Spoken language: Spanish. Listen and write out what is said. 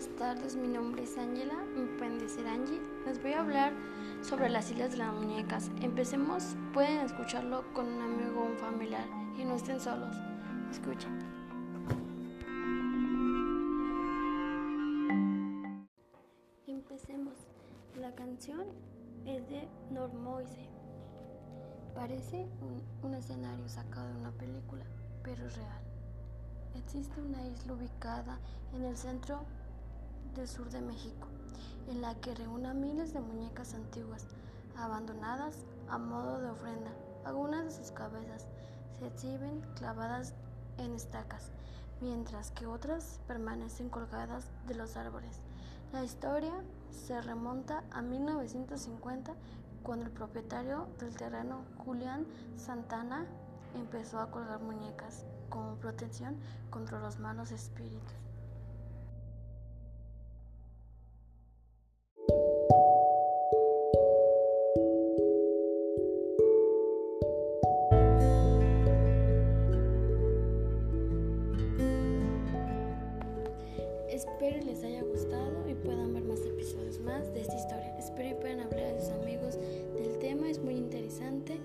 buenas tardes. Mi nombre es Ángela, me pueden decir Angie. Les voy a hablar sobre las islas de las muñecas. Empecemos, pueden escucharlo con un amigo o un familiar y no estén solos. Escuchen. Empecemos. La canción es de Normoise. Parece un, un escenario sacado de una película, pero es real. Existe una isla ubicada en el centro del sur de México, en la que reúne miles de muñecas antiguas, abandonadas a modo de ofrenda. Algunas de sus cabezas se exhiben clavadas en estacas, mientras que otras permanecen colgadas de los árboles. La historia se remonta a 1950, cuando el propietario del terreno, Julián Santana, empezó a colgar muñecas como protección contra los malos espíritus. Espero les haya gustado y puedan ver más episodios más de esta historia. Espero y puedan hablar a sus amigos del tema, es muy interesante